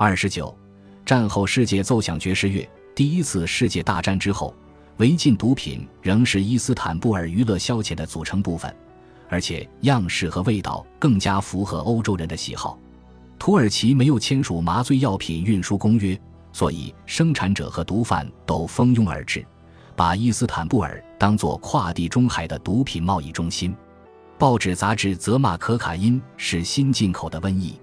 二十九，战后世界奏响爵士乐。第一次世界大战之后，违禁毒品仍是伊斯坦布尔娱乐消遣的组成部分，而且样式和味道更加符合欧洲人的喜好。土耳其没有签署麻醉药品运输公约，所以生产者和毒贩都蜂拥而至，把伊斯坦布尔当作跨地中海的毒品贸易中心。报纸杂志责骂可卡因是新进口的瘟疫，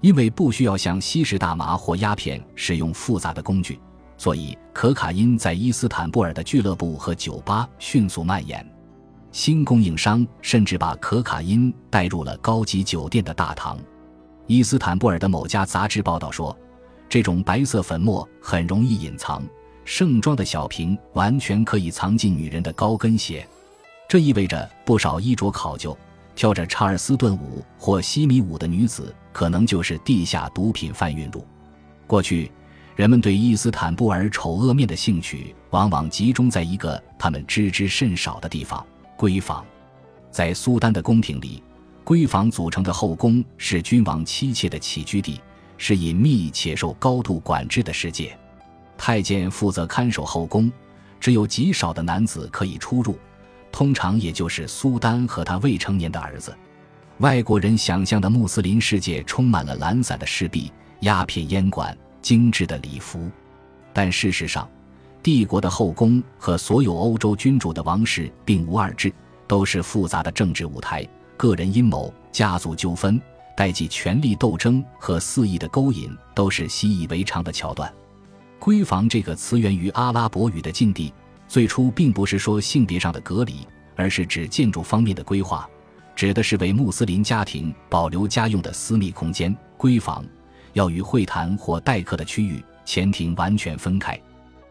因为不需要像吸食大麻或鸦片使用复杂的工具，所以可卡因在伊斯坦布尔的俱乐部和酒吧迅速蔓延。新供应商甚至把可卡因带入了高级酒店的大堂。伊斯坦布尔的某家杂志报道说，这种白色粉末很容易隐藏，盛装的小瓶完全可以藏进女人的高跟鞋。这意味着不少衣着考究、跳着查尔斯顿舞或西米舞的女子，可能就是地下毒品贩运入。过去，人们对伊斯坦布尔丑恶面的兴趣往往集中在一个他们知之甚少的地方——闺房。在苏丹的宫廷里。闺房组成的后宫是君王妻妾的起居地，是隐秘且受高度管制的世界。太监负责看守后宫，只有极少的男子可以出入，通常也就是苏丹和他未成年的儿子。外国人想象的穆斯林世界充满了懒散的侍婢、鸦片烟馆、精致的礼服，但事实上，帝国的后宫和所有欧洲君主的王室并无二致，都是复杂的政治舞台。个人阴谋、家族纠纷、代际权力斗争和肆意的勾引，都是习以为常的桥段。闺房这个词源于阿拉伯语的禁地，最初并不是说性别上的隔离，而是指建筑方面的规划，指的是为穆斯林家庭保留家用的私密空间。闺房要与会谈或待客的区域、前庭完全分开。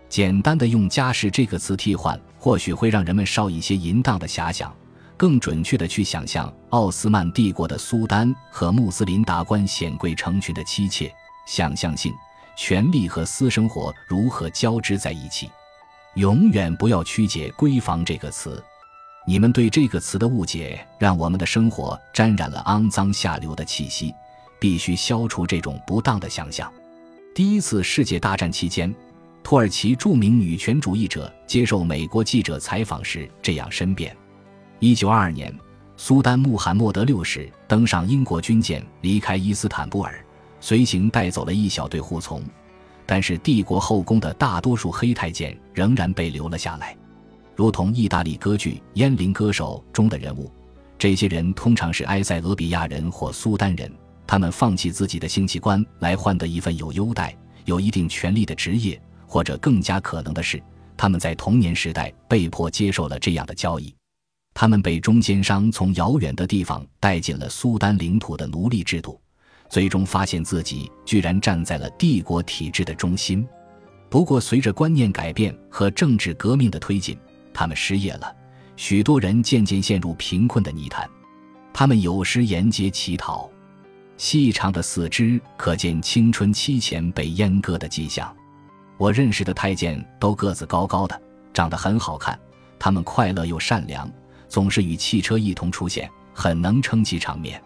简单的用“家室”这个词替换，或许会让人们少一些淫荡的遐想。更准确的去想象奥斯曼帝国的苏丹和穆斯林达官显贵成群的妻妾，想象性、权力和私生活如何交织在一起。永远不要曲解“闺房”这个词，你们对这个词的误解让我们的生活沾染了肮脏下流的气息。必须消除这种不当的想象。第一次世界大战期间，土耳其著名女权主义者接受美国记者采访时这样申辩。一九二二年，苏丹穆罕默德六世登上英国军舰，离开伊斯坦布尔，随行带走了一小队护从，但是帝国后宫的大多数黑太监仍然被留了下来，如同意大利歌剧《烟林歌手》中的人物。这些人通常是埃塞俄比亚人或苏丹人，他们放弃自己的性器官来换得一份有优待、有一定权利的职业，或者更加可能的是，他们在童年时代被迫接受了这样的交易。他们被中间商从遥远的地方带进了苏丹领土的奴隶制度，最终发现自己居然站在了帝国体制的中心。不过，随着观念改变和政治革命的推进，他们失业了，许多人渐渐陷入贫困的泥潭。他们有时沿街乞讨，细长的四肢可见青春期前被阉割的迹象。我认识的太监都个子高高的，长得很好看，他们快乐又善良。总是与汽车一同出现，很能撑起场面。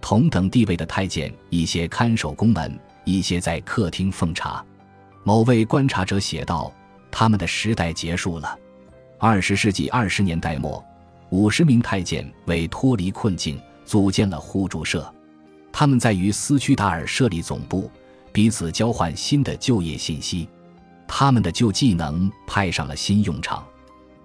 同等地位的太监，一些看守宫门，一些在客厅奉茶。某位观察者写道：“他们的时代结束了。二十世纪二十年代末，五十名太监为脱离困境，组建了互助社。他们在于斯屈达尔设立总部，彼此交换新的就业信息。他们的旧技能派上了新用场。”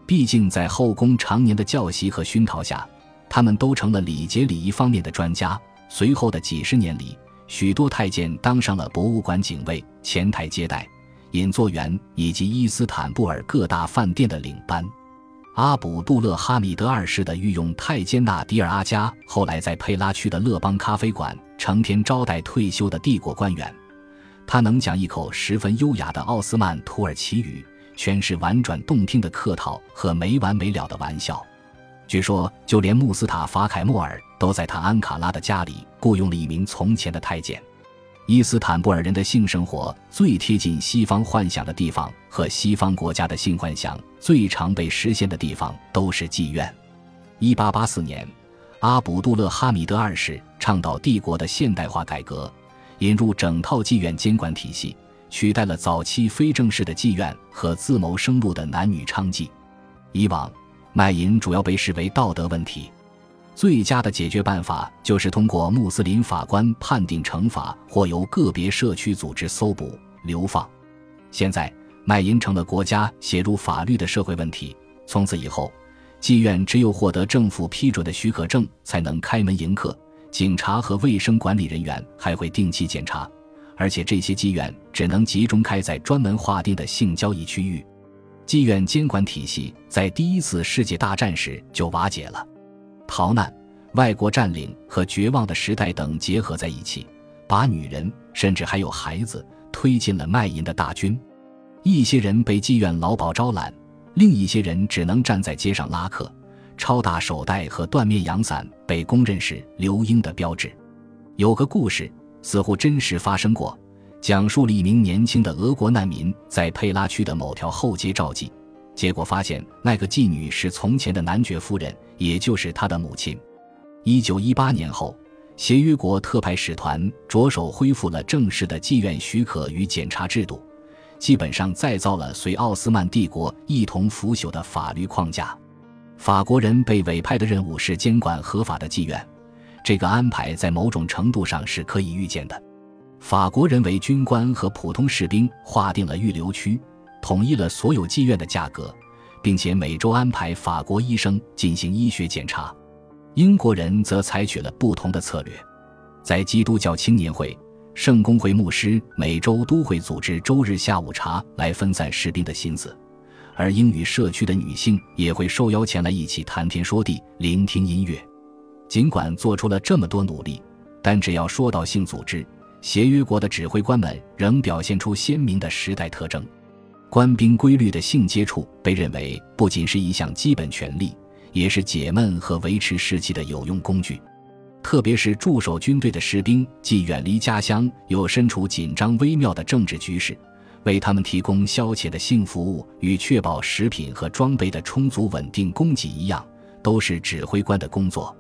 毕竟，在后宫常年的教习和熏陶下，他们都成了礼节礼仪方面的专家。随后的几十年里，许多太监当上了博物馆警卫、前台接待、引座员以及伊斯坦布尔各大饭店的领班。阿卜杜勒哈米德二世的御用太监纳迪尔阿加，后来在佩拉区的勒邦咖啡馆成天招待退休的帝国官员。他能讲一口十分优雅的奥斯曼土耳其语。全是婉转动听的客套和没完没了的玩笑。据说，就连穆斯塔法·凯莫尔都在他安卡拉的家里雇佣了一名从前的太监。伊斯坦布尔人的性生活最贴近西方幻想的地方和西方国家的性幻想最常被实现的地方都是妓院。1884年，阿卜杜勒哈米德二世倡导帝国的现代化改革，引入整套妓院监管体系，取代了早期非正式的妓院和自谋生路的男女娼妓。以往，卖淫主要被视为道德问题，最佳的解决办法就是通过穆斯林法官判定惩罚，或由个别社区组织搜捕、流放。现在，卖淫成了国家写入法律的社会问题。从此以后，妓院只有获得政府批准的许可证才能开门迎客。警察和卫生管理人员还会定期检查，而且这些妓院只能集中开在专门划定的性交易区域。妓院监管体系在第一次世界大战时就瓦解了。逃难、外国占领和绝望的时代等结合在一起，把女人甚至还有孩子推进了卖淫的大军。一些人被妓院老鸨招揽，另一些人只能站在街上拉客。超大手袋和缎面阳伞被公认是刘英的标志。有个故事似乎真实发生过，讲述了一名年轻的俄国难民在佩拉区的某条后街召妓，结果发现那个妓女是从前的男爵夫人，也就是他的母亲。一九一八年后，协约国特派使团着手恢复了正式的妓院许可与检查制度，基本上再造了随奥斯曼帝国一同腐朽的法律框架。法国人被委派的任务是监管合法的妓院，这个安排在某种程度上是可以预见的。法国人为军官和普通士兵划定了预留区，统一了所有妓院的价格，并且每周安排法国医生进行医学检查。英国人则采取了不同的策略，在基督教青年会、圣公会牧师每周都会组织周日下午茶来分散士兵的心思。而英语社区的女性也会受邀前来一起谈天说地、聆听音乐。尽管做出了这么多努力，但只要说到性组织，协约国的指挥官们仍表现出鲜明的时代特征。官兵规律的性接触被认为不仅是一项基本权利，也是解闷和维持士气的有用工具。特别是驻守军队的士兵，既远离家乡，又身处紧张微妙的政治局势。为他们提供消遣的性服务与确保食品和装备的充足稳定供给一样，都是指挥官的工作。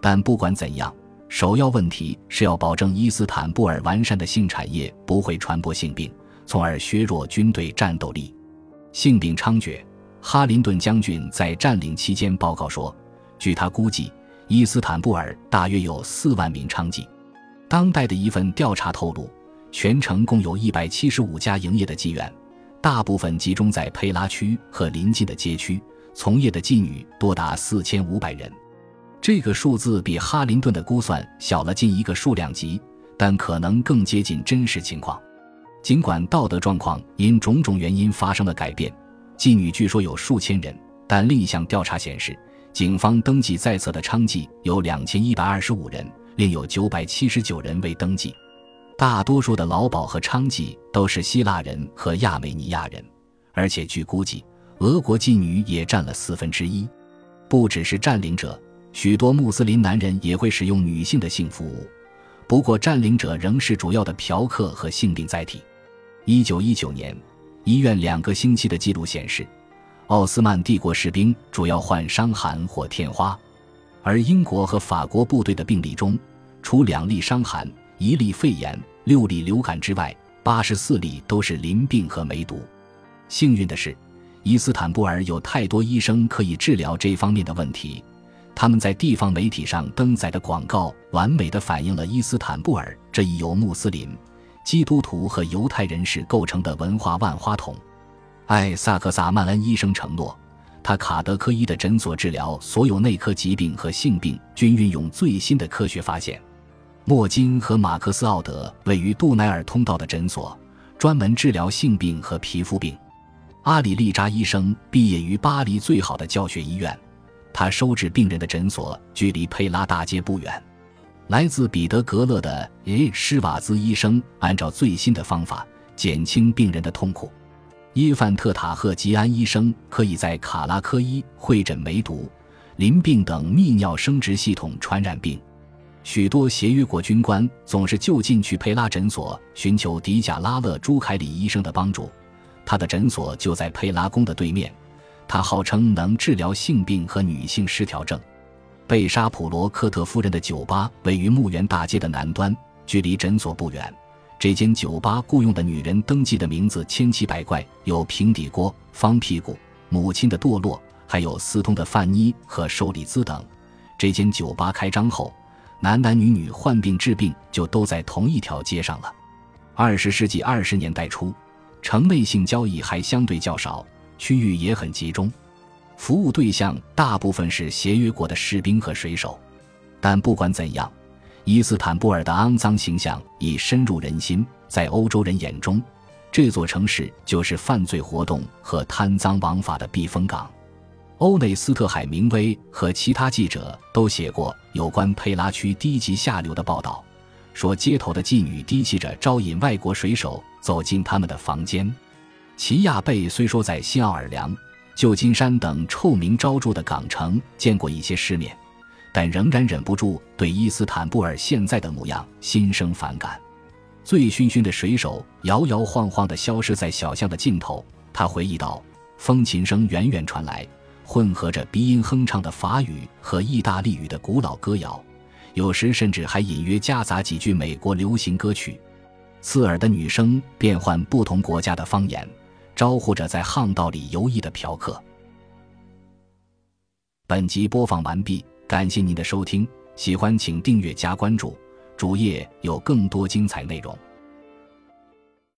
但不管怎样，首要问题是要保证伊斯坦布尔完善的性产业不会传播性病，从而削弱军队战斗力。性病猖獗，哈林顿将军在占领期间报告说，据他估计，伊斯坦布尔大约有四万名娼妓。当代的一份调查透露。全城共有一百七十五家营业的妓院，大部分集中在佩拉区和邻近的街区，从业的妓女多达四千五百人。这个数字比哈林顿的估算小了近一个数量级，但可能更接近真实情况。尽管道德状况因种种原因发生了改变，妓女据说有数千人，但另一项调查显示，警方登记在册的娼妓有两千一百二十五人，另有九百七十九人未登记。大多数的劳保和娼妓都是希腊人和亚美尼亚人，而且据估计，俄国妓女也占了四分之一。不只是占领者，许多穆斯林男人也会使用女性的性服务。不过，占领者仍是主要的嫖客和性病载体。一九一九年，医院两个星期的记录显示，奥斯曼帝国士兵主要患伤寒或天花，而英国和法国部队的病例中，除两例伤寒。一例肺炎，六例流感之外，八十四例都是淋病和梅毒。幸运的是，伊斯坦布尔有太多医生可以治疗这方面的问题。他们在地方媒体上登载的广告，完美的反映了伊斯坦布尔这一由穆斯林、基督徒和犹太人士构成的文化万花筒。艾萨克萨曼恩医生承诺，他卡德科伊的诊所治疗所有内科疾病和性病均运用最新的科学发现。莫金和马克思·奥德位于杜奈尔通道的诊所，专门治疗性病和皮肤病。阿里利扎医生毕业于巴黎最好的教学医院，他收治病人的诊所距离佩拉大街不远。来自彼得格勒的耶施瓦兹医生按照最新的方法减轻病人的痛苦。伊范特塔赫吉安医生可以在卡拉科伊会诊梅毒、淋病等泌尿生殖系统传染病。许多协约国军官总是就近去佩拉诊所寻求迪贾拉勒朱凯里医生的帮助，他的诊所就在佩拉宫的对面。他号称能治疗性病和女性失调症。贝沙普罗科特夫人的酒吧位于墓园大街的南端，距离诊所不远。这间酒吧雇佣的女人登记的名字千奇百怪，有平底锅、方屁股、母亲的堕落，还有私通的范妮和受利兹等。这间酒吧开张后，男男女女患病治病就都在同一条街上了。二十世纪二十年代初，城内性交易还相对较少，区域也很集中，服务对象大部分是协约国的士兵和水手。但不管怎样。伊斯坦布尔的肮脏形象已深入人心，在欧洲人眼中，这座城市就是犯罪活动和贪赃枉法的避风港。欧内斯特·海明威和其他记者都写过有关佩拉区低级下流的报道，说街头的妓女低气着招引外国水手走进他们的房间。齐亚贝虽说在新奥尔良、旧金山等臭名昭著的港城见过一些世面。但仍然忍不住对伊斯坦布尔现在的模样心生反感。醉醺醺的水手摇摇晃晃地消失在小巷的尽头。他回忆道：“风琴声远远传来，混合着鼻音哼唱的法语和意大利语的古老歌谣，有时甚至还隐约夹杂几句美国流行歌曲。刺耳的女声变换不同国家的方言，招呼着在巷道里游弋的嫖客。”本集播放完毕。感谢您的收听，喜欢请订阅加关注，主页有更多精彩内容。